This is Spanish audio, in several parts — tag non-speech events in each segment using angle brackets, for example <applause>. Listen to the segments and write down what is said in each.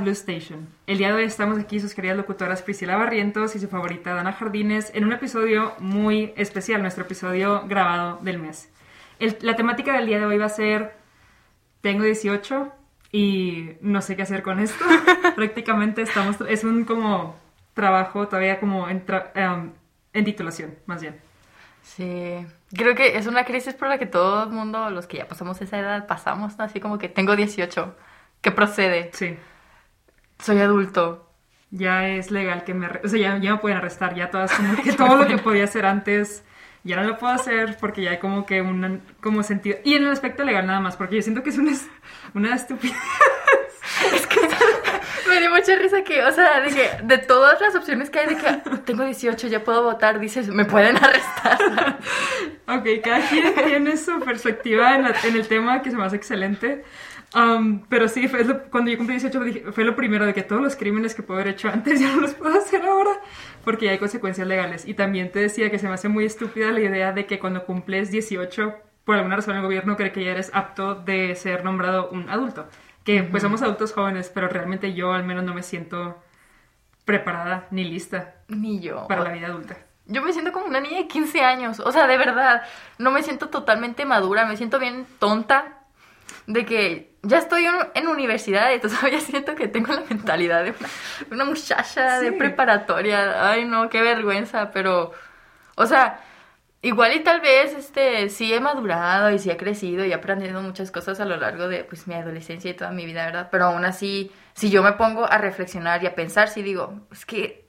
Blue Station. El día de hoy estamos aquí sus queridas locutoras Priscila Barrientos y su favorita Dana Jardines en un episodio muy especial, nuestro episodio grabado del mes. El- la temática del día de hoy va a ser tengo 18 y no sé qué hacer con esto. <laughs> Prácticamente estamos es un como trabajo todavía como en, tra- em, en titulación, más bien. Sí, creo que es una crisis por la que todo el mundo, los que ya pasamos esa edad, pasamos, ¿no? Así como que tengo 18, ¿qué procede? Sí. Soy adulto. ya es legal que me... O sea, ya, ya me pueden arrestar, ya todas como que todo lo que podía hacer antes, ya no lo puedo hacer porque ya hay como que un como sentido... Y en el aspecto legal nada más, porque yo siento que es una, es- una estupidez. Me dio mucha risa que, o sea, de que de todas las opciones que hay de que tengo 18, ya puedo votar, dices, me pueden arrestar. Ok, cada quien tiene su perspectiva en, la- en el tema que se me hace excelente. Um, pero sí, fue lo- cuando yo cumplí 18 dije- fue lo primero de que todos los crímenes que puedo haber hecho antes ya no los puedo hacer ahora porque ya hay consecuencias legales. Y también te decía que se me hace muy estúpida la idea de que cuando cumples 18, por alguna razón el gobierno cree que ya eres apto de ser nombrado un adulto. Que pues somos adultos jóvenes, pero realmente yo al menos no me siento preparada ni lista Ni yo. para la vida adulta. Yo me siento como una niña de 15 años. O sea, de verdad, no me siento totalmente madura, me siento bien tonta. De que ya estoy en, universidad y todavía <laughs> siento que tengo la mentalidad de una, una muchacha de preparatoria. Ay, no, qué vergüenza, pero. O sea, igual y tal vez este sí he madurado y sí he crecido y he aprendido muchas cosas a lo largo de pues mi adolescencia y toda mi vida, ¿verdad? Pero aún así, si yo me pongo a reflexionar y a pensar, sí digo, es que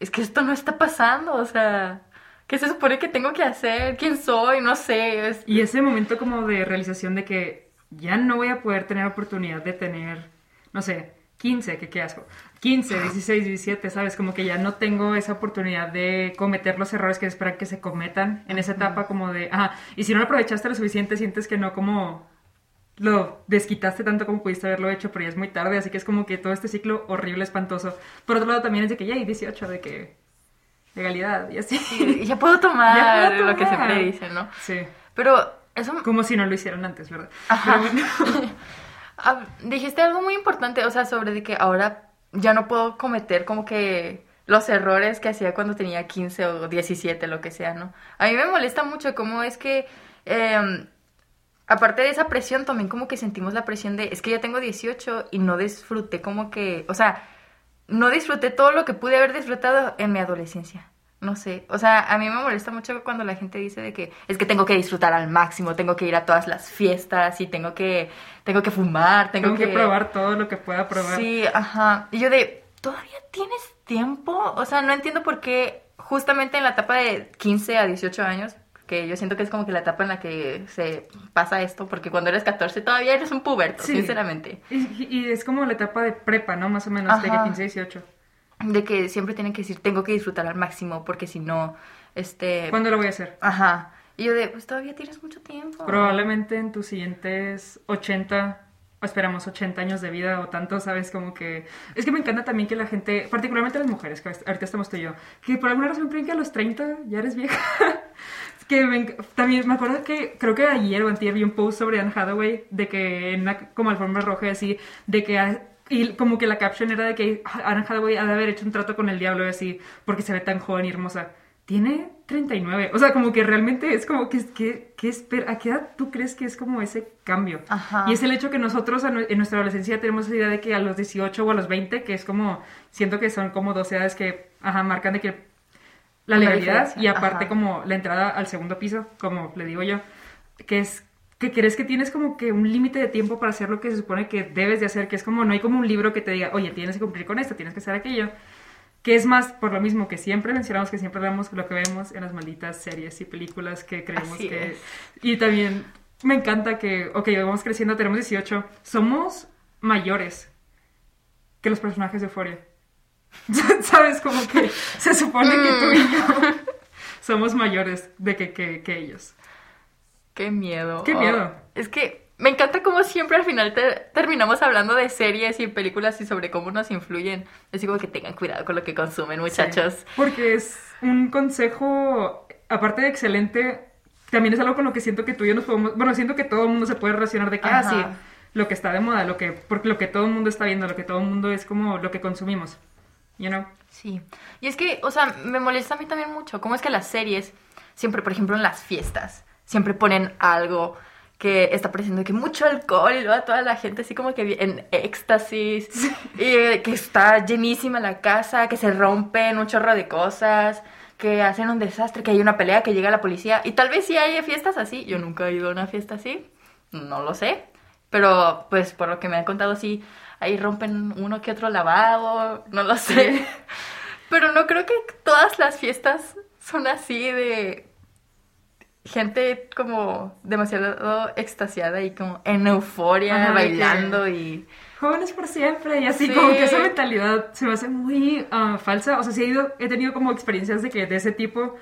es que esto no está pasando, o sea, ¿qué se supone que tengo que hacer? ¿Quién soy? No sé. es- Y ese momento como de realización de que ya no voy a poder tener oportunidad de tener, no sé, 15, que qué asco, 15, 16, 17, ¿sabes? Como que ya no tengo esa oportunidad de cometer los errores que esperan que se cometan en esa etapa como de, ajá, y si no lo aprovechaste lo suficiente, sientes que no como lo desquitaste tanto como pudiste haberlo hecho, pero ya es muy tarde, así que es como que todo este ciclo horrible, espantoso. Por otro lado también es de que ya hay 18, de que legalidad y así. y ya puedo tomar <laughs> Ya puedo lo que tomar. siempre dicen, ¿no? Sí. Pero eso... Como si no lo hicieron antes, ¿verdad? Ajá. Pero. <laughs> Ah, dijiste algo muy importante, o sea, sobre de que ahora ya no puedo cometer como que los errores que hacía cuando tenía 15 o 17, lo que sea, ¿no? A mí me molesta mucho cómo es que, eh, aparte de esa presión, también como que sentimos la presión de, es que ya tengo 18 y no disfruté como que, o sea, no disfruté todo lo que pude haber disfrutado en mi adolescencia. No sé, o sea, a mí me molesta mucho cuando la gente dice de que es que tengo que disfrutar al máximo, tengo que ir a todas las fiestas y tengo que tengo que fumar, tengo, Tengo que probar todo lo que pueda probar. Sí, ajá. Y yo de, ¿todavía tienes tiempo? O sea, no entiendo por qué justamente en la etapa de 15 a 18 años, que yo siento que es como que la etapa en la que se pasa esto, porque cuando eres 14 todavía eres un puberto, Sí. sinceramente. Y, y es como la etapa de prepa, ¿no? Más o menos, de que Ajá. 15, 18. De que siempre tienen que decir, tengo que disfrutar al máximo, porque si no, este... ¿Cuándo lo voy a hacer? Ajá. Y yo de, pues todavía tienes mucho tiempo. Probablemente en tus siguientes 80, o esperamos 80 años de vida o tanto, ¿sabes? Como que... Es que me encanta también que la gente, particularmente las mujeres, que ahorita estamos tú y yo, que por alguna razón creen que a los 30 ya eres vieja. <laughs> Que me también me acuerdo que creo que ayer o antier vi un post sobre Anne Hathaway de que en una como alfombra roja y así, de que... Y como que la caption era de que Anne Hathaway ha de haber hecho un trato con el diablo y así, porque se ve tan joven y hermosa. Tiene 39. O sea, como que realmente es como que, que, que espera, ¿a qué edad tú crees que es como ese cambio? Ajá. Y es el hecho que nosotros en nuestra adolescencia tenemos esa idea de que a los 18 o a los 20, que es como, siento que son como dos edades que, ajá, marcan de que la La legalidad diferencia, y aparte ajá. como la entrada al segundo piso, como le digo yo, que es que crees que tienes como que un límite de tiempo para hacer lo que se supone que debes de hacer, que es como, no hay como un libro que te diga, oye, tienes que cumplir con esto, tienes que hacer aquello. Que es más por lo mismo que siempre mencionamos, que siempre vemos lo que vemos en las malditas series y películas que creemos Así que... es. Y también me encanta que, ok, vamos creciendo, tenemos 18, somos mayores que los personajes de Euphoria. <laughs> ¿Sabes? Como que se supone que tú y yo <laughs> somos mayores de que, que, que ellos. Qué miedo. Qué Oh, miedo. es que me encanta como siempre al final te- terminamos hablando de series y películas y sobre cómo nos influyen. Así como que tengan cuidado con lo que consumen, muchachos. Sí, porque es un consejo, aparte de excelente, también es algo con lo que siento que tú y yo nos podemos, bueno, siento que todo el mundo se puede relacionar de que, ah, Ajá. sí, lo que está de moda, lo que, porque lo que todo el mundo está viendo, lo que todo el mundo es como lo que consumimos. You know? Sí. Y es que, o sea, me molesta a mí también mucho. ¿Cómo es que las series, siempre, por ejemplo, en las fiestas, siempre ponen algo que está pareciendo que mucho alcohol y luego toda la gente así como que en éxtasis. Y que está llenísima la casa, que se rompen un chorro de cosas, que hacen un desastre, que hay una pelea, que llega la policía. Y tal vez sí hay fiestas así. Yo nunca he ido a una fiesta así, no lo sé, pero pues por lo que me han contado sí, ahí rompen uno que otro lavado, no lo sé. <laughs> Pero no creo que todas las fiestas son así de gente como demasiado extasiada y como en euforia, Ajá, bailando que- y... Jóvenes por siempre y así Sí. como que esa mentalidad se me hace muy ah, falsa. O sea, sí he, ido, he tenido como experiencias de que de ese tipo,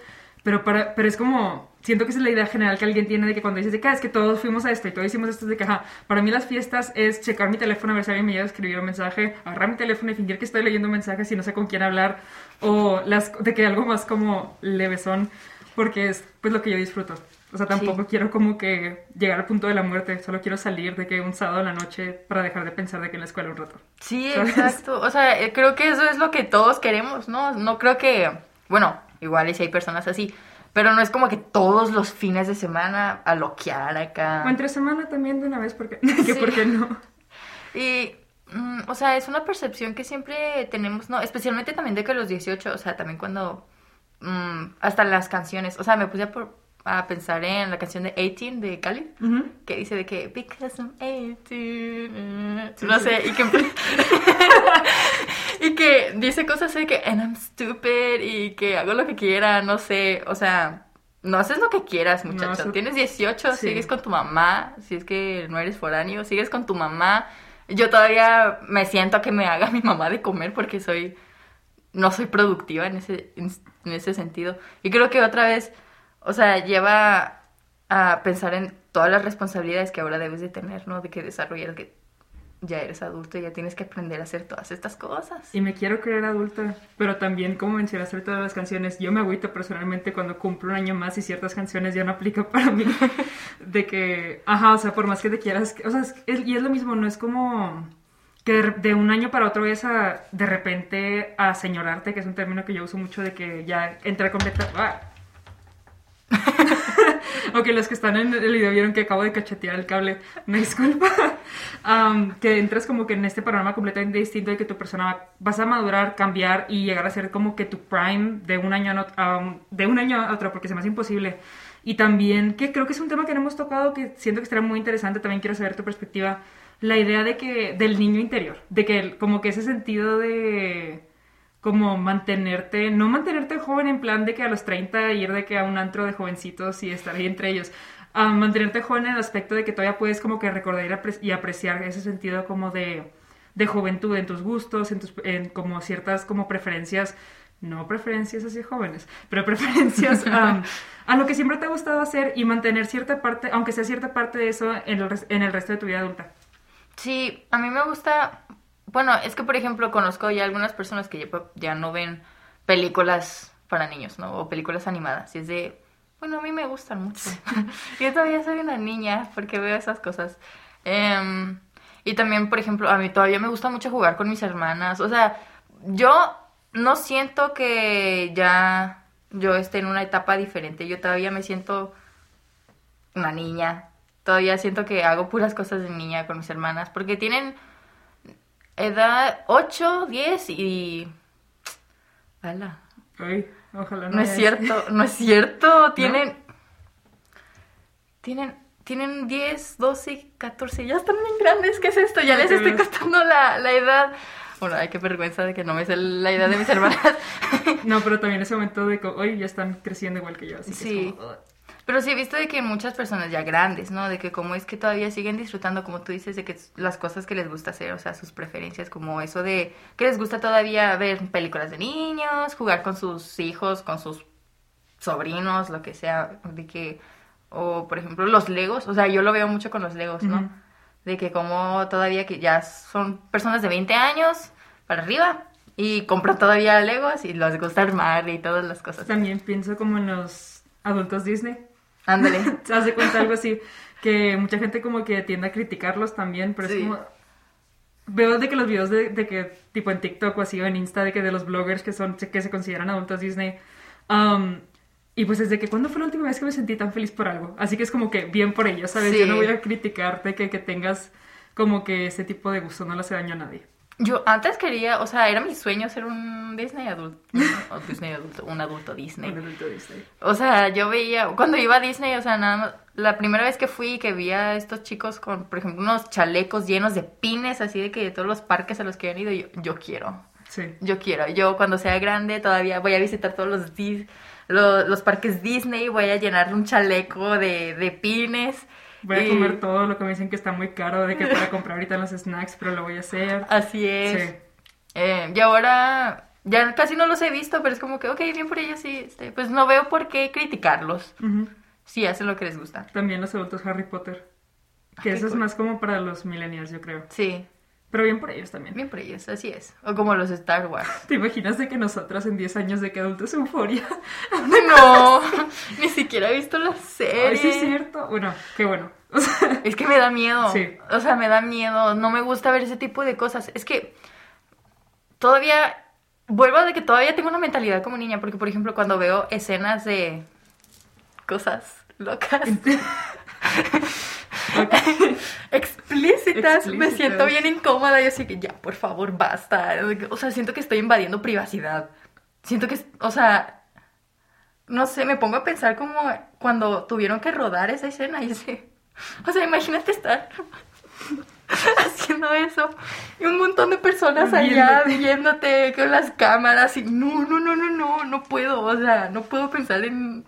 pero para, pero es como siento que esa es la idea general que alguien tiene de que cuando dices de que "Ah, es que todos fuimos a esto y todos hicimos esto es de que ajá, para mí las fiestas es checar mi teléfono a ver si alguien me llega a escribir un mensaje, agarrar mi teléfono y fingir que estoy leyendo mensajes y no sé con quién hablar o las de que algo más como levesón porque es pues lo que yo disfruto. O sea, tampoco Sí. quiero como que llegar al punto de la muerte, solo quiero salir de que un sábado en la noche para dejar de pensar de que en la escuela un rato. Sí, ¿Sabes? exacto. O sea, eh, creo que eso es lo que todos queremos, ¿no? No creo que, bueno, igual y si hay personas así, pero no es como que todos los fines de semana a loquear acá. O entre semana también de una vez, porque, <laughs> Sí. que ¿por qué no? Y, mm, o sea, es una percepción que siempre tenemos, ¿no? Especialmente también de que los 18, o sea, también cuando, mm, hasta las canciones, o sea, me puse a, por- a pensar en la canción de 18 de Cali, que dice de que, because I'm 18, eh, Sí, no sí. sé, y que, <laughs> y que dice cosas así de que, and I'm stupid, y que hago lo que quiera, no sé, o sea... No haces lo que quieras, No, muchacho. eso- Tienes 18, Sí. sigues con tu mamá. Si es que no eres foráneo, sigues con tu mamá. Yo todavía me siento a que me haga <laughs> mi mamá de comer porque soy. No soy productiva en ese, en, ese sentido. Y creo que otra vez, o sea, lleva a pensar en todas las responsabilidades que ahora debes de tener, ¿no? De que desarrollar que ya eres adulto y ya tienes que aprender a hacer todas estas cosas. Y me quiero creer adulta, pero también, como mencionaste todas las canciones, yo me agüito personalmente cuando cumplo un año más y ciertas canciones ya no aplican <laughs> para mí. De que, ajá, o sea, por más que te quieras, o sea, es- y es lo mismo, no es como que de, un año para otro vayas a, de repente, a señorarte, que es un término que yo uso mucho de que ya entra completa... ¡Ah! <laughs> ok, los que están en el video vieron que acabo de cachetear el cable. Me disculpa. <laughs> Am, que entras como que en este panorama completamente distinto de que tu persona va- vas a madurar, cambiar y llegar a ser como que tu prime de un año a, ot- a un- de un año a otro, porque se me hace imposible. Y también, que creo que es un tema que no hemos tocado, que siento que estará muy interesante, también quiero saber tu perspectiva, la idea de que, del niño interior, de que como que ese sentido de como mantenerte, no mantenerte joven en plan de que a los 30 ir de que a un antro de jovencitos y estar ahí entre ellos, a mantenerte joven en el aspecto de que todavía puedes como que recordar y apre- y apreciar ese sentido como de, de juventud en tus gustos, en, tus, en como ciertas como preferencias, no preferencias hacia jóvenes, pero <laughs> preferencias a lo que siempre te ha gustado hacer y mantener cierta parte, aunque sea cierta parte de eso en el, en el resto de tu vida adulta. Sí, a mí me gusta. Bueno, es que por ejemplo conozco ya algunas personas que ya, ya no ven películas para niños, ¿no? O películas animadas. Y es de. Bueno, a mí me gustan mucho. <laughs> Yo todavía soy una niña porque veo esas cosas. Em, y también, por ejemplo, a mí todavía me gusta mucho jugar con mis hermanas. O sea, yo no siento que ya yo esté en una etapa diferente. Yo todavía me siento una niña. Todavía siento que hago puras cosas de niña con mis hermanas. Porque tienen edad 8, 10 y... ¡Hala! Ay, ojalá no. No es cierto, <laughs> no es cierto. Tienen... Tienen... Tienen 10, 12, y 14, ya están bien grandes, ¿qué es esto? Ya les estoy contando la, la edad. Bueno, ay, qué vergüenza de que no me sé la edad de mis <laughs> hermanas. No, pero también ese momento de que hoy ya están creciendo igual que yo, así que Sí. es como, "Ugh". Pero sí he visto de que muchas personas ya grandes, ¿no? De que como es que todavía siguen disfrutando, como tú dices, de que las cosas que les gusta hacer, o sea, sus preferencias, como eso de que les gusta todavía ver películas de niños, jugar con sus hijos, con sus sobrinos, lo que sea, de que, o por ejemplo los legos, o sea, yo lo veo mucho con los legos, ¿no? De que como todavía que ya son personas de 20 años para arriba y compran todavía legos y les gusta armar y todas las cosas. También pienso como en los adultos Disney. Ándale. ¿Te das de cuenta algo así? que mucha gente como que tiende a criticarlos también, pero Sí. es como... Veo de que los videos de, de que, tipo en TikTok o así, o en Insta, de que de los bloggers que son, que se consideran adultos Disney, um, y pues desde que, ¿cuándo fue la última vez que me sentí tan feliz por algo? Así que es como que bien por ellos, ¿sabes? Sí. Yo no voy a criticarte que, que tengas como que ese tipo de gusto, no le hace daño a nadie. Yo antes quería, o sea, era mi sueño ser un Disney adulto. <laughs> O Disney adulto, un adulto Disney. Un adulto Disney. O sea, yo veía, cuando iba a Disney, o sea, nada más, la primera vez que fui, que vi a estos chicos con, por ejemplo, unos chalecos llenos de pines, así de que de todos los parques a los que han ido, yo, yo quiero, Sí. yo quiero. Yo cuando sea grande todavía voy a visitar todos los, los, parques Disney, voy a llenar un chaleco de, de pines. Voy a y- comer todo lo que me dicen que está muy caro, de que para comprar ahorita los snacks, pero lo voy a hacer. Así es. Sí. Eh, y ahora ya casi no los he visto, pero es como que, ok, bien por ellos, sí. este, pues no veo por qué criticarlos. Ujú. Si hacen lo que les gusta. También los adultos Harry Potter. Que eso es más como para los millennials, yo creo. Sí, Pero bien por ellos también. bien por ellos, así es. O como los Star Wars. <laughs> ¿Te imaginas de que nosotras en 10 años de que adultos euforia? <laughs> No, ni siquiera he visto la serie. Ay, sí es cierto. Bueno, qué bueno. <laughs> O sea, Es que me da miedo. Sí. O sea, me da miedo. No me gusta ver ese tipo de cosas. Es que todavía. Vuelvo de que todavía tengo una mentalidad como niña. Porque, por ejemplo, cuando veo escenas de cosas locas, <laughs> explícitas, me siento bien incómoda. Yo así que ya, por favor, basta. O sea, siento que estoy invadiendo privacidad. Siento que, o sea, no sé, me pongo a pensar como cuando tuvieron que rodar esa escena y así. O sea, imagínate estar <laughs> haciendo eso y un montón de personas allá viéndote con las cámaras y no, no, no, no, no, no puedo, o sea, no puedo pensar en,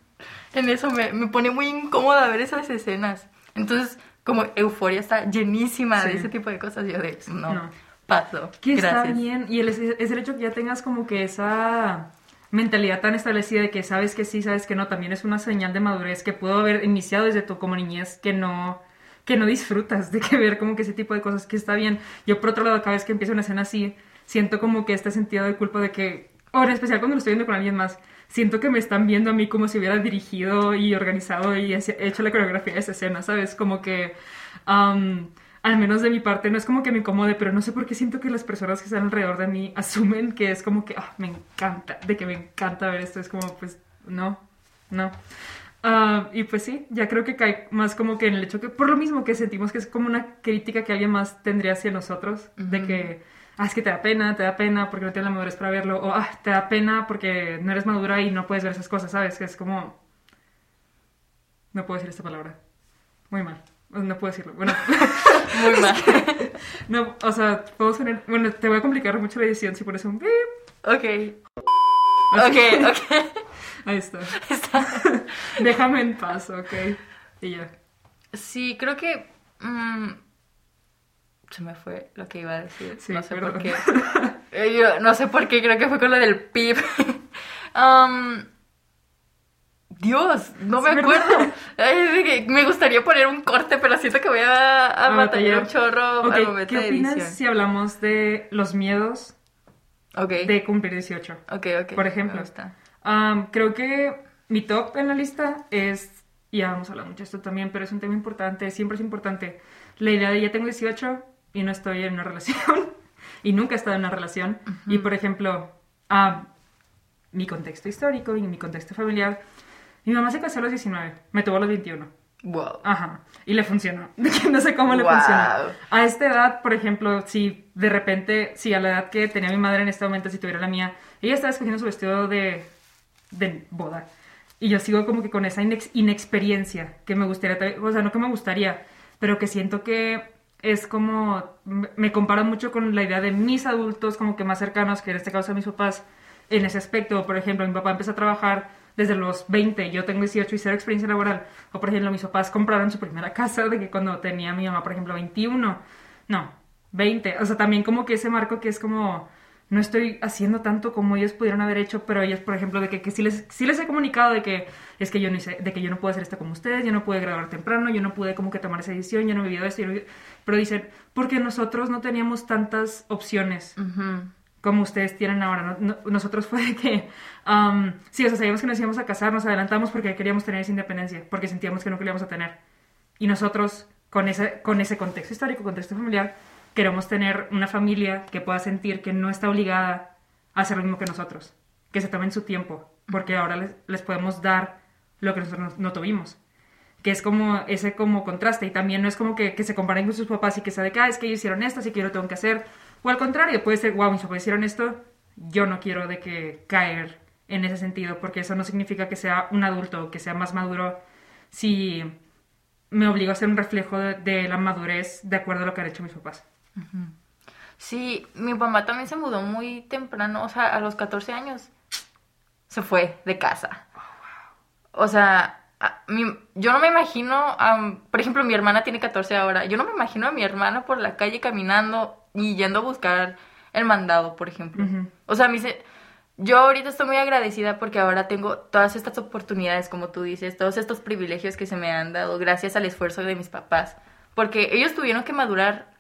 en eso, me, me pone muy incómoda ver esas escenas. Entonces, como Euforia está llenísima de ese tipo de cosas, yo de, no, No. paso, que está bien. Y el, es el hecho que ya tengas como que esa mentalidad tan establecida de que sabes que sí, sabes que no, también es una señal de madurez que pudo haber iniciado desde tu como niñez que no que no disfrutas de que ver como que ese tipo de cosas que está bien. Yo por otro lado, cada vez que empieza una escena así, siento como que este sentido de culpa de que, o en especial cuando lo estoy viendo con alguien más, siento que me están viendo a mí como si hubiera dirigido y organizado y hecho la coreografía de esa escena, ¿sabes? Como que, al menos de mi parte, no es como que me incomode, pero no sé por qué siento que las personas que están alrededor de mí <laughs> asumen que es como que, ah, me encanta, de que me encanta ver esto, es como, pues, no, no. Ah, y pues sí, ya creo que cae más como que en el hecho que, por lo mismo que sentimos que es como una crítica que alguien más tendría hacia nosotros, de que, ah, es que te da pena, te da pena porque no tienes la madurez para verlo, o ah, te da pena porque no eres madura y no puedes ver esas cosas, ¿sabes? Que es como... No puedo decir esta palabra. Muy mal. No puedo decirlo. Bueno, <laughs> Muy mal. <laughs> no, o sea, puedo sonar... Bueno, te voy a complicar mucho la edición si pones un... beep. ok. Ok, ok. <laughs> Ahí está. Está- Déjame en paz, ok. Y ya. Sí, creo que. mm, se me fue lo que iba a decir. Sí, no sé perdón. por qué. <laughs> Eh, yo no sé por qué, creo que fue con lo del pip. <laughs> Um, Dios, no me Sí, acuerdo. me gustaría poner un corte, pero siento que voy a, a A batallar un chorro Ok, al momento ¿qué de opinas edición. si hablamos de los miedos de cumplir 18? ok, ok. por ejemplo? Am, creo que mi top en la lista es, y ya vamos a hablar mucho de esto también, pero es un tema importante, siempre es importante, la idea de ya tengo 18 y no estoy en una <laughs> relación, y nunca he estado en una relación, y por ejemplo, ah, mi contexto histórico y mi contexto familiar, mi mamá se casó a los 19, me tuvo a los 21. Wow. Ajá. Y le funcionó. <laughs> no sé cómo le Wow. funcionó. A esta edad, por ejemplo, si de repente, si a la edad que tenía mi madre en este momento, si tuviera la mía, ella estaba escogiendo su vestido de, de boda. Y yo sigo como que con esa inex- inexperiencia que me gustaría, o sea, no que me gustaría, pero que siento que es como, me comparo mucho con la idea de mis adultos como que más cercanos, que en este caso son mis papás, en ese aspecto. Por ejemplo, mi papá empezó a trabajar desde los 20, yo tengo 18 y cero experiencia laboral. O por ejemplo, mis papás compraron su primera <laughs> casa de que cuando tenía mi mamá, por ejemplo, 21. No, 20. O sea, también como que ese marco que es como, no estoy haciendo tanto como ellos pudieron haber hecho, pero ellos, por ejemplo, de que, que sí, les, sí les he comunicado de que es que yo no hice, de que yo no puedo hacer esto como ustedes, yo no pude graduar temprano, yo no pude como que tomar esa decisión, yo no he vivido esto, yo no he vivido- pero dicen, porque nosotros no teníamos tantas opciones como ustedes tienen ahora. No- no- nosotros fue de que, am, sí, o sea, sabíamos que nos íbamos a casar, nos adelantamos porque queríamos tener esa independencia, porque sentíamos que no queríamos a tener. Y nosotros, con ese, con ese contexto histórico, contexto familiar, queremos tener una familia que pueda sentir que no está obligada a hacer lo mismo que nosotros, que se tomen su tiempo, porque ahora les, les podemos dar lo que nosotros no, no tuvimos que es como ese como contraste. Y también no es como que, que se comparen con sus papás y que sea de que, ah, es que ellos hicieron esto, así que yo lo tengo que hacer, o al contrario, puede ser, wow, mis papás hicieron esto, yo no quiero de que caer en ese sentido, porque eso no significa que sea un adulto, que sea más maduro, si me obligo a ser un reflejo de, de la madurez de acuerdo a lo que han hecho mis papás. Sí, mi mamá también se mudó muy temprano, o sea, a los 14 años se fue de casa. O sea, a- mi- yo no me imagino, por ejemplo, mi hermana tiene 14 ahora, yo no me imagino a mi hermana por la calle caminando y yendo a buscar el mandado, por ejemplo. O sea, a mí se- yo ahorita estoy muy agradecida porque ahora tengo todas estas oportunidades, como tú dices, todos estos privilegios que se me han dado gracias al esfuerzo de mis papás. Porque ellos tuvieron que madurar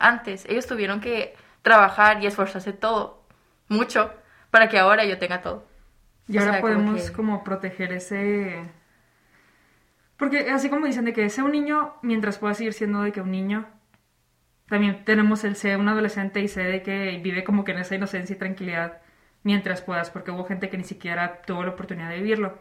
antes, ellos tuvieron que trabajar y esforzarse todo, mucho, para que ahora yo tenga todo. Y O ahora sea, como podemos que- como proteger ese... Porque así como dicen de que sea un niño mientras pueda seguir siendo de que un niño, también tenemos el ser un adolescente y sé de que vive como que en esa inocencia y tranquilidad mientras puedas, porque hubo gente que ni siquiera tuvo la oportunidad de vivirlo.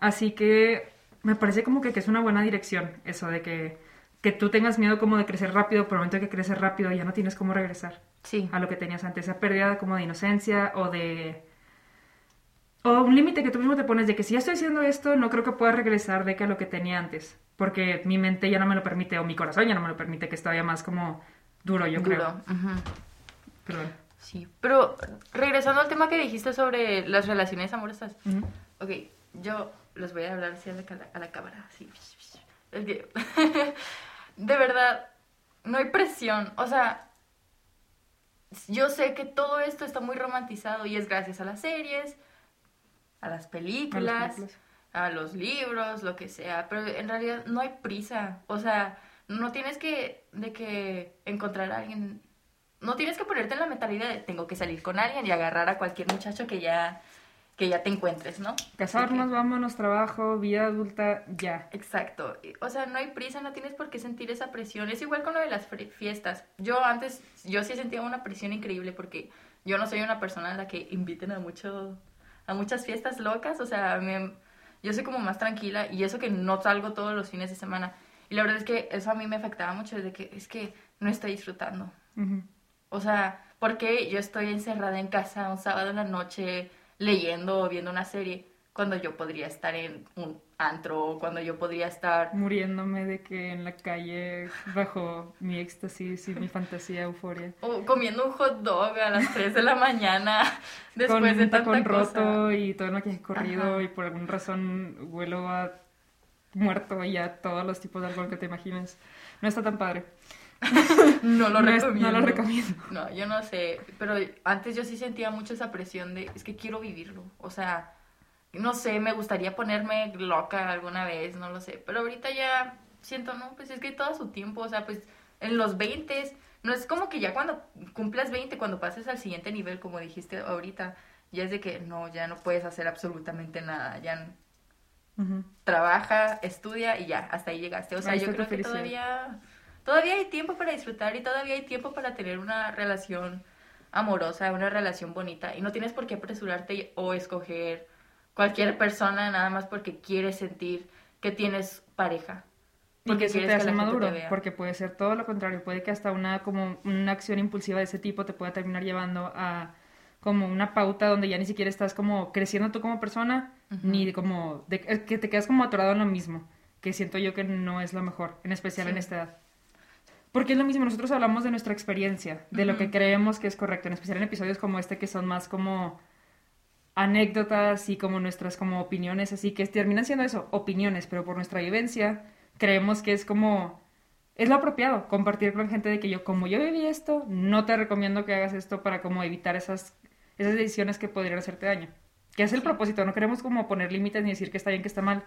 Así que me parece como que, que es una buena dirección eso de que, que tú tengas miedo como de crecer rápido, por el momento que creces rápido ya no tienes cómo regresar Sí. a lo que tenías antes, esa pérdida como de inocencia o de... O un límite que tú mismo te pones de que si ya estoy haciendo esto, no creo que pueda regresar de que a lo que tenía antes, porque mi mente ya no me lo permite o mi corazón ya no me lo permite, que es todavía más como duro, yo Duro. creo. Ujú. Perdón. Sí, pero regresando al tema que dijiste sobre las relaciones amorosas. Ujú. Ok, yo les voy a hablar así a la, a la cámara, así. <laughs> Es que, de verdad, no hay presión. O sea, yo sé que todo esto está muy romantizado y es gracias a las series, a las películas, películas. a los libros, lo que sea. Pero en realidad no hay prisa. O sea, no tienes que, de que encontrar a alguien. No tienes que ponerte en la mentalidad de tengo que salir con alguien y agarrar a cualquier muchacho que ya, que ya te encuentres, ¿no? Casarnos, vámonos, trabajo, vida adulta, ya. Exacto. O sea, no hay prisa, no tienes por qué sentir esa presión. Es igual con lo de las fiestas. Yo antes, yo sí sentía una presión increíble porque yo no soy una persona a la que inviten a mucho, a muchas fiestas locas. O sea, me- yo soy como más tranquila y eso que no salgo todos los fines de semana. Y la verdad es que eso a mí me afectaba mucho desde que es que no estoy disfrutando. O sea, porque yo estoy encerrada en casa un sábado en la noche leyendo o viendo una serie cuando yo podría estar en un antro o cuando yo podría estar... Muriéndome de que en la calle bajo mi éxtasis y mi fantasía euforia. O comiendo un hot dog a las 3 de la mañana <laughs> después con de tanta tacón cosa. roto y todo el maquillaje corrido Ajá. y por alguna razón huelo a muerto y a todos los tipos de alcohol que te imagines. No está tan padre. No lo No recomiendo. no lo recomiendo. No, yo no sé, pero antes yo sí sentía mucho esa presión de, es que quiero vivirlo, o sea, no sé, me gustaría ponerme loca alguna vez, no lo sé, pero ahorita ya siento, no, pues es que todo su tiempo, o sea, pues en los 20 no es como que ya cuando cumplas 20, cuando pases al siguiente nivel, como dijiste ahorita, ya es de que no, ya no puedes hacer absolutamente nada, ya trabaja, estudia y ya, hasta ahí llegaste. O sea, yo creo que felicidad. todavía, todavía hay tiempo para disfrutar y todavía hay tiempo para tener una relación amorosa, una relación bonita. Y no tienes por qué apresurarte o escoger cualquier persona nada más porque quieres sentir que tienes pareja. Y que eso te hace maduro, te porque puede ser todo lo contrario, puede que hasta una como una acción impulsiva de ese tipo te pueda terminar llevando a como una pauta donde ya ni siquiera estás como creciendo tú como persona, ni como de, que te quedas como atorado en lo mismo, que siento yo que no es lo mejor, en especial en Sí. esta edad. Porque es lo mismo, nosotros hablamos de nuestra experiencia, de lo que creemos que es correcto, en especial en episodios como este que son más como anécdotas y como nuestras como opiniones, así que terminan siendo eso, opiniones, pero por nuestra vivencia creemos que es como es lo apropiado compartir con gente de que yo como yo viví esto, no te recomiendo que hagas esto para como evitar esas esas decisiones que podrían hacerte daño. Que es el Sí. propósito, no queremos como poner límites ni decir que está bien, que está mal,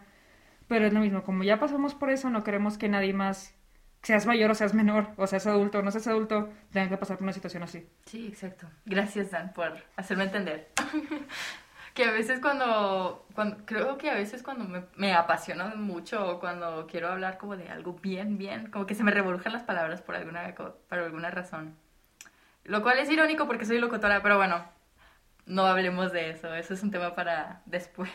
pero es lo mismo, como ya pasamos por eso, no queremos que nadie más seas mayor o seas menor, o seas adulto o no seas adulto, tenga que pasar por una situación así. Sí, exacto. Gracias, Dan, por hacerme entender. <laughs> que a veces cuando, cuando creo que a veces cuando me, me apasiona mucho o cuando quiero hablar como de algo bien, bien, como que se me revolujan las palabras por alguna, por alguna razón. Lo cual es irónico porque soy locutora, pero bueno, no hablemos de eso, eso es un tema para después.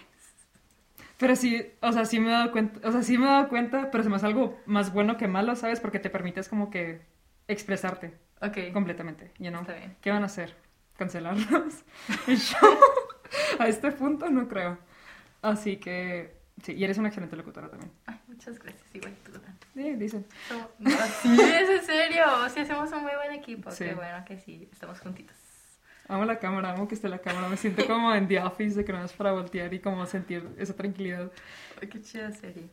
Pero sí, o sea, sí me he dado cuenta, o sea, sí me he dado cuenta, pero se me hace algo más bueno que malo, ¿sabes? Porque te permites como que expresarte Ok. completamente, you know? Está bien. ¿Qué van a hacer? ¿Cancelarnos? <laughs> ¿El show? A este punto no creo. Así que, sí, y eres una excelente locutora también. Ay, muchas gracias, igual tú. Sí, dicen. No, sí, es en serio, sí hacemos un muy buen equipo, Sí. qué bueno que sí, estamos juntitos. Amo la cámara, amo que esté la cámara. Me siento como en The Office, de que no es para voltear y como sentir esa tranquilidad. Qué chida serie.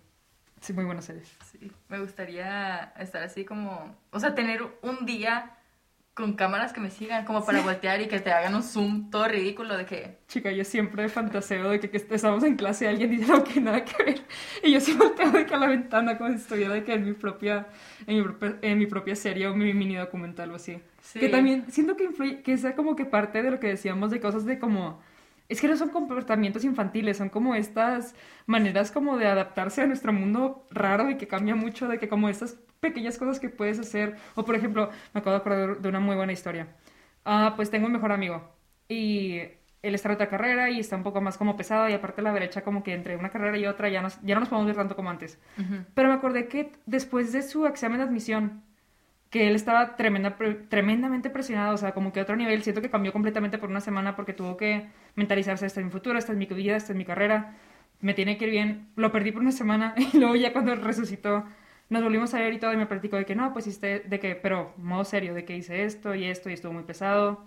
Sí, muy buena serie. Sí, me gustaría estar así como, o sea, tener un día con cámaras que me sigan como para voltear y que te hagan un zoom todo ridículo de que, Chica, yo siempre fantaseo de que, que estamos en clase y alguien dice algo que nada que ver. Y yo sí volteo de que a la ventana como si estuviera de que en mi propia, en mi propia, en mi propia serie o mi mini documental o así. Sí. Que también siento que influye, que sea como que parte de lo que decíamos de cosas de como... Es que no son comportamientos infantiles, son como estas maneras como de adaptarse a nuestro mundo raro y que cambia mucho, de que como estas pequeñas cosas que puedes hacer. O por ejemplo, me acabo de acordar de una muy buena historia. Ah, pues tengo un mejor amigo y él está en otra carrera y está un poco más como pesado y aparte la derecha como que entre una carrera y otra ya, nos, ya no nos podemos ver tanto como antes. Pero me acordé que después de su examen de admisión, que él estaba tremenda, pre- tremendamente presionado, o sea, como que a otro nivel, siento que cambió completamente por una semana porque tuvo que mentalizarse, esta es mi futuro, esta es mi vida, esta es mi carrera, me tiene que ir bien, lo perdí por una semana <laughs> y luego ya cuando resucitó nos volvimos a ver y todo y me platicó de que no, pues hiciste, de que, pero modo serio, de que hice esto y esto y estuvo muy pesado.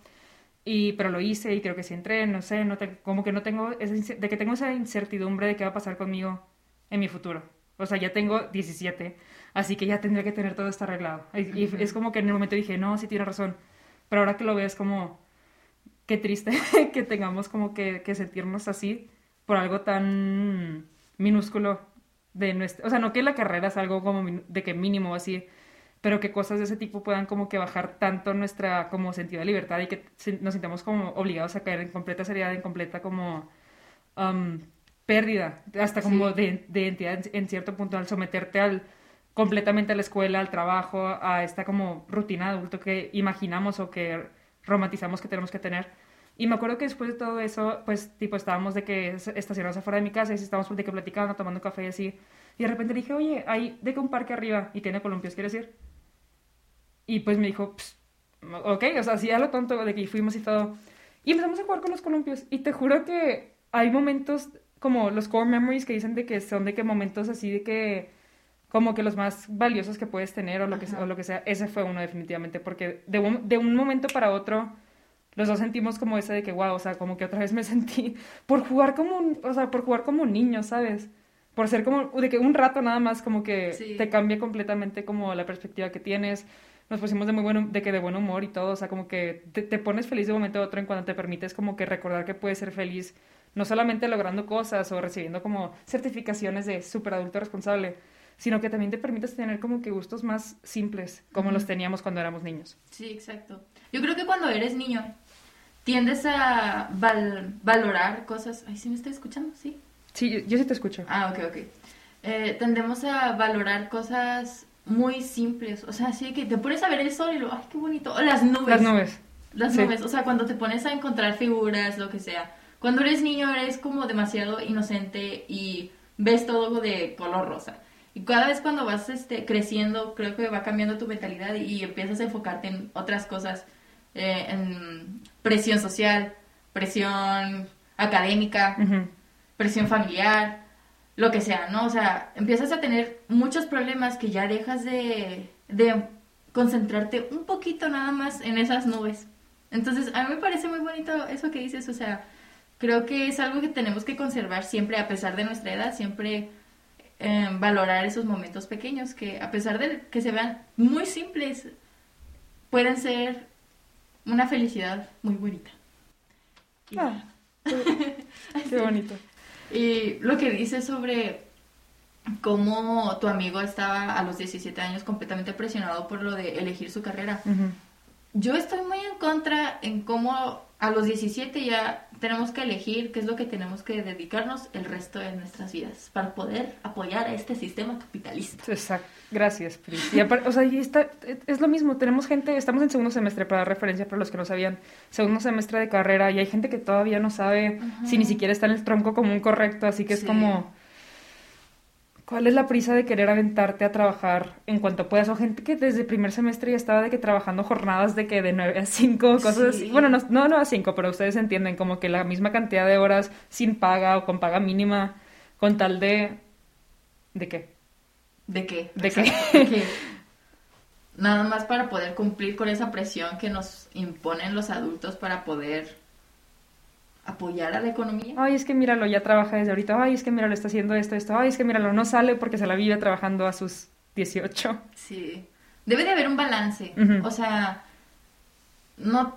Y, pero lo hice y creo que sí entré, no sé, no te- como que no tengo, esa de que tengo esa incertidumbre de qué va a pasar conmigo en mi futuro. O sea, ya tengo 17, así que ya tendría que tener todo esto arreglado. Y, y es como que en el momento dije, no, sí tiene razón. Pero ahora que lo veo es como, qué triste <laughs> que tengamos como que, que sentirnos así por algo tan minúsculo de nuestra... O sea, no que la carrera es algo como de que mínimo así, pero que cosas de ese tipo puedan como que bajar tanto nuestra como sentido de libertad y que nos sintamos como obligados a caer en completa seriedad, en completa como um, pérdida, hasta como Sí. de, de identidad en, en cierto punto al someterte al completamente a la escuela, al trabajo, a esta como rutina de adulto que imaginamos o que romantizamos que tenemos que tener. Y me acuerdo que después de todo eso, pues, tipo, estábamos de que es- estacionados afuera de mi casa y estábamos de que platicando, tomando café y así. Y de repente dije, oye, hay de que un parque arriba y tiene columpios, ¿quieres ir? Y pues me dijo, "Ps, ok, o sea, así a lo tonto de que fuimos y todo. Y empezamos a jugar con los columpios. Y te juro que hay momentos como los core memories que dicen de que son de que momentos así de que como que los más valiosos que puedes tener o lo que, o lo que sea. Ese fue uno definitivamente porque de un, de un momento para otro los dos sentimos como ese de que wow, o sea, como que otra vez me <laughs> sentí por jugar como un, o sea, por jugar como un niño, ¿sabes? Por ser como de que un rato nada más como que Sí. te cambia completamente como la perspectiva que tienes. Nos pusimos de muy buen, de que de buen humor y todo, o sea, como que te, te pones feliz de un momento a otro en cuando te permites como que recordar que puedes ser feliz, no solamente logrando cosas o recibiendo como certificaciones de super adulto responsable, sino que también te permites tener como que gustos más simples, como los teníamos cuando éramos niños. Sí, exacto. Yo creo que cuando eres niño tiendes a val- valorar cosas. Ay, ¿sí me estoy escuchando? Sí. Sí, yo, yo sí te escucho. Ah, ok, ok. Eh, tendemos a valorar cosas muy simples. O sea, así que te pones a ver el sol y lo, ay, qué bonito. O las nubes. Las nubes. Las Sí. nubes, o sea, cuando te pones a encontrar figuras, lo que sea. Cuando eres niño eres como demasiado inocente y ves todo de color rosa. Y cada vez cuando vas este, creciendo, creo que va cambiando tu mentalidad y empiezas a enfocarte en otras cosas, eh, en presión social, presión académica, presión familiar, lo que sea, ¿no? O sea, empiezas a tener muchos problemas que ya dejas de, de concentrarte un poquito nada más en esas nubes. Entonces, a mí me parece muy bonito eso que dices, o sea, creo que es algo que tenemos que conservar siempre, a pesar de nuestra edad, siempre eh, valorar esos momentos pequeños que, a pesar de que se vean muy simples, pueden ser una felicidad muy bonita. Y- Ah, qué, <laughs> qué bonito. y lo que dice sobre cómo tu amigo estaba a los 17 años completamente presionado por lo de elegir su carrera. Yo estoy muy en contra en cómo a los 17 ya tenemos que elegir qué es lo que tenemos que dedicarnos el resto de nuestras vidas para poder apoyar a este sistema capitalista. Exacto. Gracias, Pris. Y aparte, o sea, y está, es lo mismo, tenemos gente, estamos en segundo semestre, para dar referencia para los que no sabían, segundo semestre de carrera, y hay gente que todavía no sabe si ni siquiera está en el tronco común correcto, así que es como, ¿cuál es la prisa de querer aventarte a trabajar en cuanto puedas? O gente que desde primer semestre ya estaba de que trabajando jornadas de que de 9 a 5, cosas Sí. así. Bueno, no, no 9 a 5, pero ustedes entienden, como que la misma cantidad de horas sin paga o con paga mínima, con tal de... ¿De qué? ¿De qué? ¿De qué? Exacto, de qué. Nada más para poder cumplir con esa presión que nos imponen los adultos para poder apoyar a la economía. Ay, es que míralo, ya trabaja desde ahorita. Ay, es que míralo, está haciendo esto, esto. Ay, es que míralo, no sale porque se la vive trabajando a sus 18. Sí. Debe de haber un balance. O sea, no,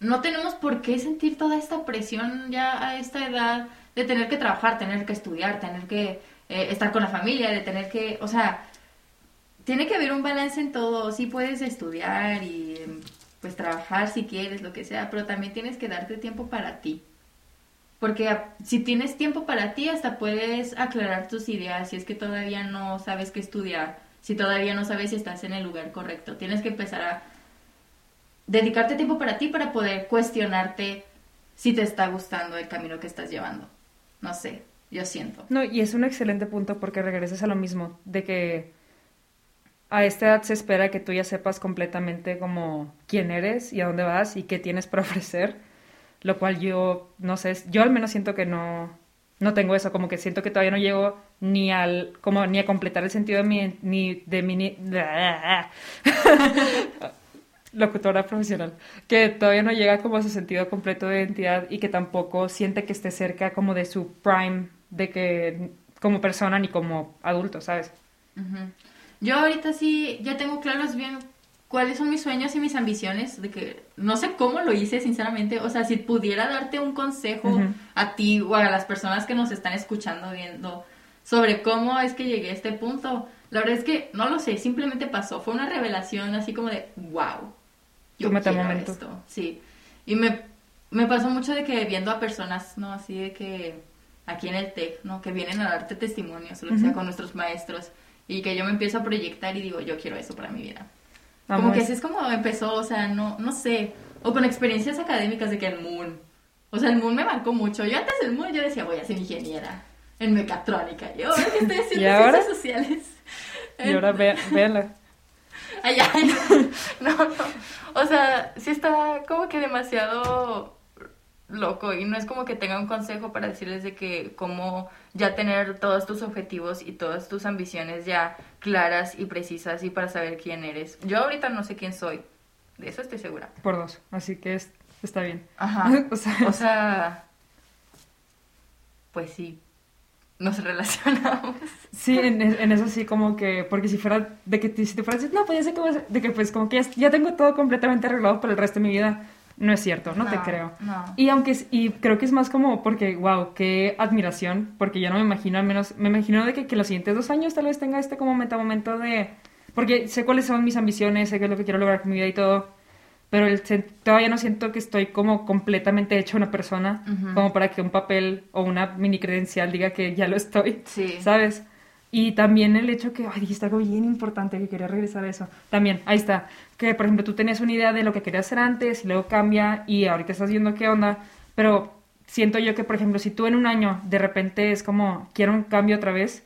no tenemos por qué sentir toda esta presión ya a esta edad de tener que trabajar, tener que estudiar, tener que eh, estar con la familia, de tener que, o sea, tiene que haber un balance en todo. Sí puedes estudiar y em, pues trabajar si quieres, lo que sea, pero también tienes que darte tiempo para ti. Porque si tienes tiempo para ti, hasta puedes aclarar tus ideas si es que todavía no sabes qué estudiar, si todavía no sabes si estás en el lugar correcto. Tienes que empezar a dedicarte tiempo para ti para poder cuestionarte si te está gustando el camino que estás llevando. No sé, yo siento. No, y es un excelente punto porque regresas a lo mismo, de que a esta edad se espera que tú ya sepas completamente como quién eres y a dónde vas y qué tienes para <laughs> ofrecer, lo cual yo, no sé, yo al menos siento que no, no tengo eso, como que siento que todavía no llego ni al, como ni a completar el sentido de mi, ni de mi, ni- <laughs> locutora profesional, que todavía no llega como a su sentido completo de identidad y que tampoco siente que esté cerca como de su prime, de que como persona ni como adulto, ¿sabes? Ujú. Yo ahorita sí ya tengo claros bien cuáles son mis sueños y mis ambiciones, de que no sé cómo lo hice, sinceramente. O sea, si pudiera darte un consejo a ti o a las personas que nos están escuchando, viendo, sobre cómo es que llegué a este punto, la verdad es que no lo sé, simplemente pasó. Fue una revelación así como de, wow, yo Tu meta quiero momento. esto. Sí. Y me, me pasó mucho de que viendo a personas, ¿no? Así de que aquí en el TEC, ¿no? Que vienen a darte testimonios, o lo que sea, con nuestros maestros. Y que yo me empiezo a proyectar y digo, yo quiero eso para mi vida. Como que así es como empezó, o sea, no, no sé. O con experiencias académicas de que el Moon. O sea, el Moon me marcó mucho. Yo antes del Moon yo decía, voy a ser ingeniera en mecatrónica. Y ahora que estoy haciendo <laughs> ciencias sociales. <laughs> Y ahora ve, <laughs> ay, no, no. O sea, sí está como que demasiado loco y no es como que tenga un consejo para decirles de que cómo ya tener todos tus objetivos y todas tus ambiciones ya claras y precisas y para saber quién eres. Yo ahorita no sé quién soy, de eso estoy segura. Por dos, así que es- está bien. Ajá. <laughs> o sea, O sea, pues sí, nos <laughs> relacionamos. Sí, en, en eso sí, como que, porque si fuera de que si te fueras, no, pues ya sé hacer- de que pues como que ya, ya tengo todo completamente arreglado para el resto de mi vida, no es cierto, no, te creo. no. Y aunque, es- y creo que es más como porque, wow, qué admiración, porque yo no me imagino, al menos, me imagino de que, que los siguientes dos años tal vez tenga este como meta momento de, porque sé cuáles son mis ambiciones, sé qué es lo que quiero lograr con mi vida y todo, pero el, todavía no siento que estoy como completamente hecha una persona, como para que un papel o una mini credencial diga que ya lo estoy. Sí. ¿sabes? Y también el hecho que, ay, dijiste algo bien importante, que quería regresar a eso. También, ahí está, que por ejemplo tú tenías una idea de lo que querías hacer antes y luego cambia y ahorita estás viendo qué onda, pero siento yo que, por ejemplo, si tú en un año de repente es como, quiero un cambio otra vez,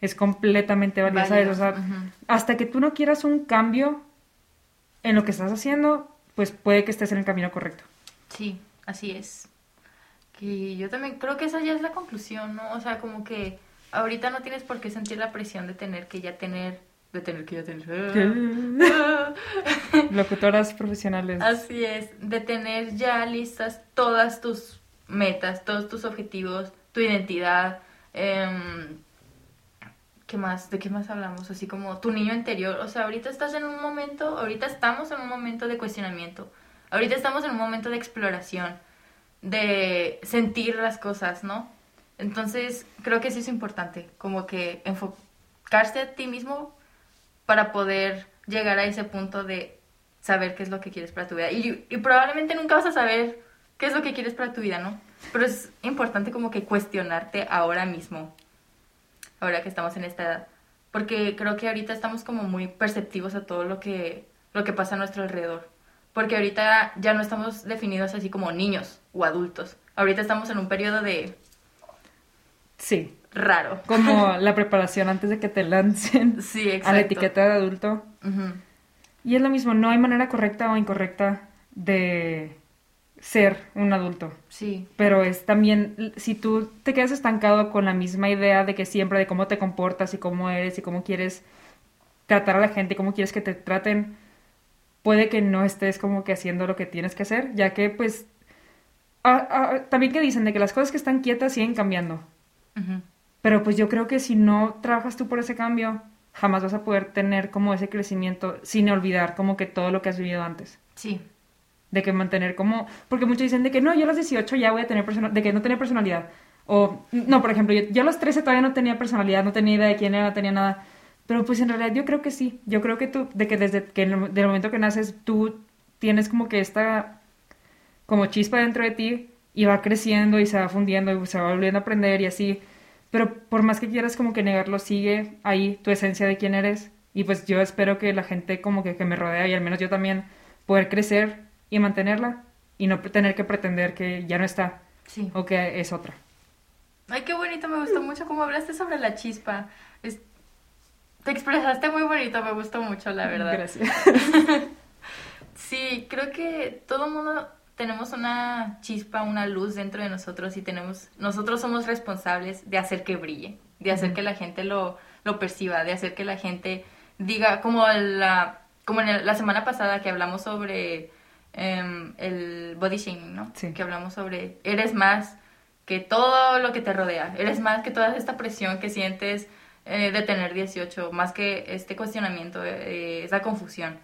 es completamente válido, ¿sabes? O sea, Válido, ujú. hasta que tú no quieras un cambio en lo que estás haciendo, pues puede que estés en el camino correcto. Sí, así es. Que yo también creo que esa ya es la conclusión, ¿no? O sea, como que ahorita no tienes por qué sentir la presión de tener que ya tener, de tener que ya tener. <laughs> Locutoras profesionales. Así es, de tener ya listas todas tus metas, todos tus objetivos, tu identidad. em, ¿Qué más? ¿De qué más hablamos? Así como tu niño interior. O sea, ahorita estás en un momento, ahorita estamos en un momento de cuestionamiento. Ahorita estamos en un momento de exploración, de sentir las cosas, ¿no? Entonces, creo que sí es importante, como que enfocarse a ti mismo para poder llegar a ese punto de saber qué es lo que quieres para tu vida. Y, probablemente nunca vas a saber qué es lo que quieres para tu vida, ¿no? Pero es importante como que cuestionarte ahora mismo, ahora que estamos en esta edad. Porque creo que ahorita estamos como muy perceptivos a todo lo que, lo que pasa a nuestro alrededor. Porque ahorita ya no estamos definidos así como niños o adultos. Ahorita estamos en un periodo de Sí. raro. Como <laughs> la preparación antes de que te lancen Sí, exacto. a la etiqueta de adulto. Y es lo mismo, no hay manera correcta o incorrecta de ser un adulto. Sí, Pero es también, si tú te quedas estancado con la misma idea de que siempre, de cómo te comportas y cómo eres y cómo quieres tratar a la gente y cómo quieres que te traten, puede que no estés como que haciendo lo que tienes que hacer, ya que pues, también que dicen de que las cosas que están quietas siguen cambiando. Pero pues yo creo que si no trabajas tú por ese cambio, jamás vas a poder tener como ese crecimiento sin olvidar como que todo lo que has vivido antes. sí, De que mantener como... Porque muchos dicen de que no, yo a los 18 ya voy a tener personalidad, de que no tenía personalidad. O, no, por ejemplo, yo, yo a los 13 todavía no tenía personalidad, no tenía idea de quién era, no tenía nada. Pero pues en realidad yo creo que sí. Yo creo que tú, de que desde que el, del momento que naces, tú tienes como que esta como chispa dentro de ti y va creciendo y se va fundiendo y se va volviendo a aprender y así. Pero por más que quieras como que negarlo, sigue ahí tu esencia de quién eres. Y pues yo espero que la gente como que, que me rodea y al menos yo también poder crecer y mantenerla y no tener que pretender que ya no está sí. o que es otra. Ay, qué bonito, me gustó mucho cómo hablaste sobre la chispa. Es- Te expresaste muy bonito, me gustó mucho, la verdad. Gracias. <laughs> Sí, creo que todo el mundo tenemos una chispa, una luz dentro de nosotros y tenemos, nosotros somos responsables de hacer que brille, de hacer que la gente lo, lo perciba, de hacer que la gente diga, como la, como en el- la semana pasada que hablamos sobre em, el body shaming, ¿no? Sí. Que hablamos sobre, eres más que todo lo que te rodea, eres más que toda esta presión que sientes eh, de tener 18, más que este cuestionamiento, eh, esa confusión.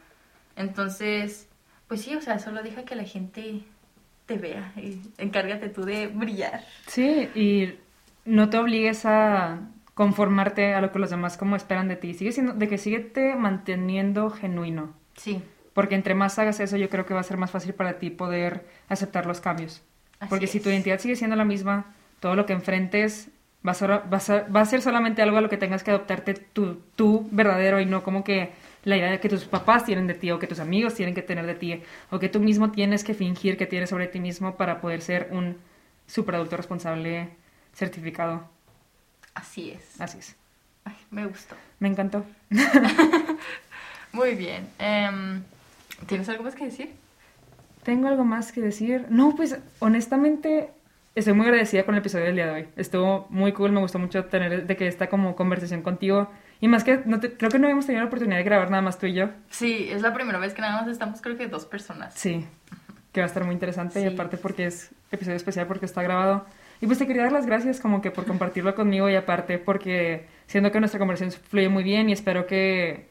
Entonces, pues sí, o sea, solo deja que la gente te vea y encárgate tú de brillar. Sí, y no te obligues a conformarte a lo que los demás como esperan de ti. Sigue siendo, de que síguete manteniendo genuino. Sí, Porque entre más hagas eso, yo creo que va a ser más fácil para ti poder aceptar los cambios. Así Porque si tu identidad sigue siendo la misma, todo lo que enfrentes va a ser, va a ser, va a ser solamente algo a lo que tengas que adoptarte tú, tú verdadero y no como que la idea que tus papás tienen de ti o que tus amigos tienen que tener de ti o que tú mismo tienes que fingir que tienes sobre ti mismo para poder ser un superadulto responsable certificado. así es. Así es. Ay, me gustó. Me encantó. <laughs> Muy bien. Em, ¿Tienes algo más que decir? ¿Tengo algo más que decir? No, pues honestamente estoy muy agradecida con el episodio del día de hoy. Estuvo muy cool, me gustó mucho tener de que esta como conversación contigo. Y más que no te- creo que no habíamos tenido la oportunidad de grabar nada más tú y yo. Sí, es la primera vez que nada más estamos, creo que dos personas. Sí, que va a estar muy interesante y aparte porque es episodio especial porque está grabado. Y pues te quería dar las gracias como que por compartirlo conmigo y aparte porque siento que nuestra conversación fluye muy bien y espero que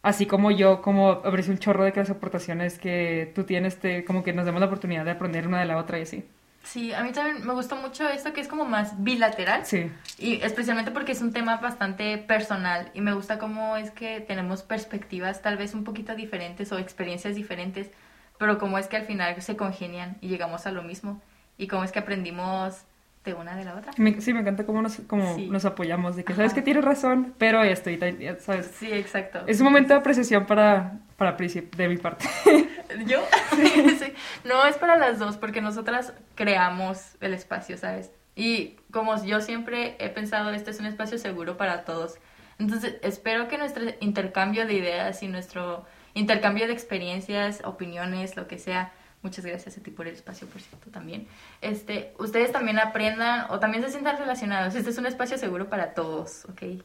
así como yo como aprecio un chorro de que las aportaciones que tú tienes te como que nos demos la oportunidad de aprender una de la otra y así. Sí, a mí también me gustó mucho esto que es como más bilateral. Sí. Y especialmente porque es un tema bastante personal y me gusta cómo es que tenemos perspectivas tal vez un poquito diferentes o experiencias diferentes, pero cómo es que al final se congenian y llegamos a lo mismo y cómo es que aprendimos de una de la otra. Me- sí, me encanta cómo nos, cómo Sí. nos apoyamos, de que sabes que tienes razón, pero esto y sabes. Sí, exacto. Es un momento de apreciación para, para Príncipe, de mi parte. <laughs> ¿Yo? Sí. No, es para las dos, porque nosotras creamos el espacio, ¿sabes? Y como yo siempre he pensado, este es un espacio seguro para todos. Entonces, espero que nuestro intercambio de ideas y nuestro intercambio de experiencias, opiniones, lo que sea, muchas gracias a ti por el espacio, por cierto, también, este, ustedes también aprendan o también se sientan relacionados. Este es un espacio seguro para todos, ¿ok?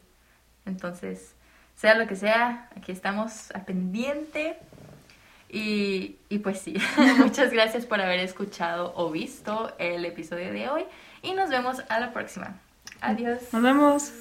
Entonces, sea lo que sea, aquí estamos al pendiente. Y, y pues sí, <laughs> muchas gracias por haber escuchado o visto el episodio de hoy y nos vemos a la próxima. Adiós. Nos vemos.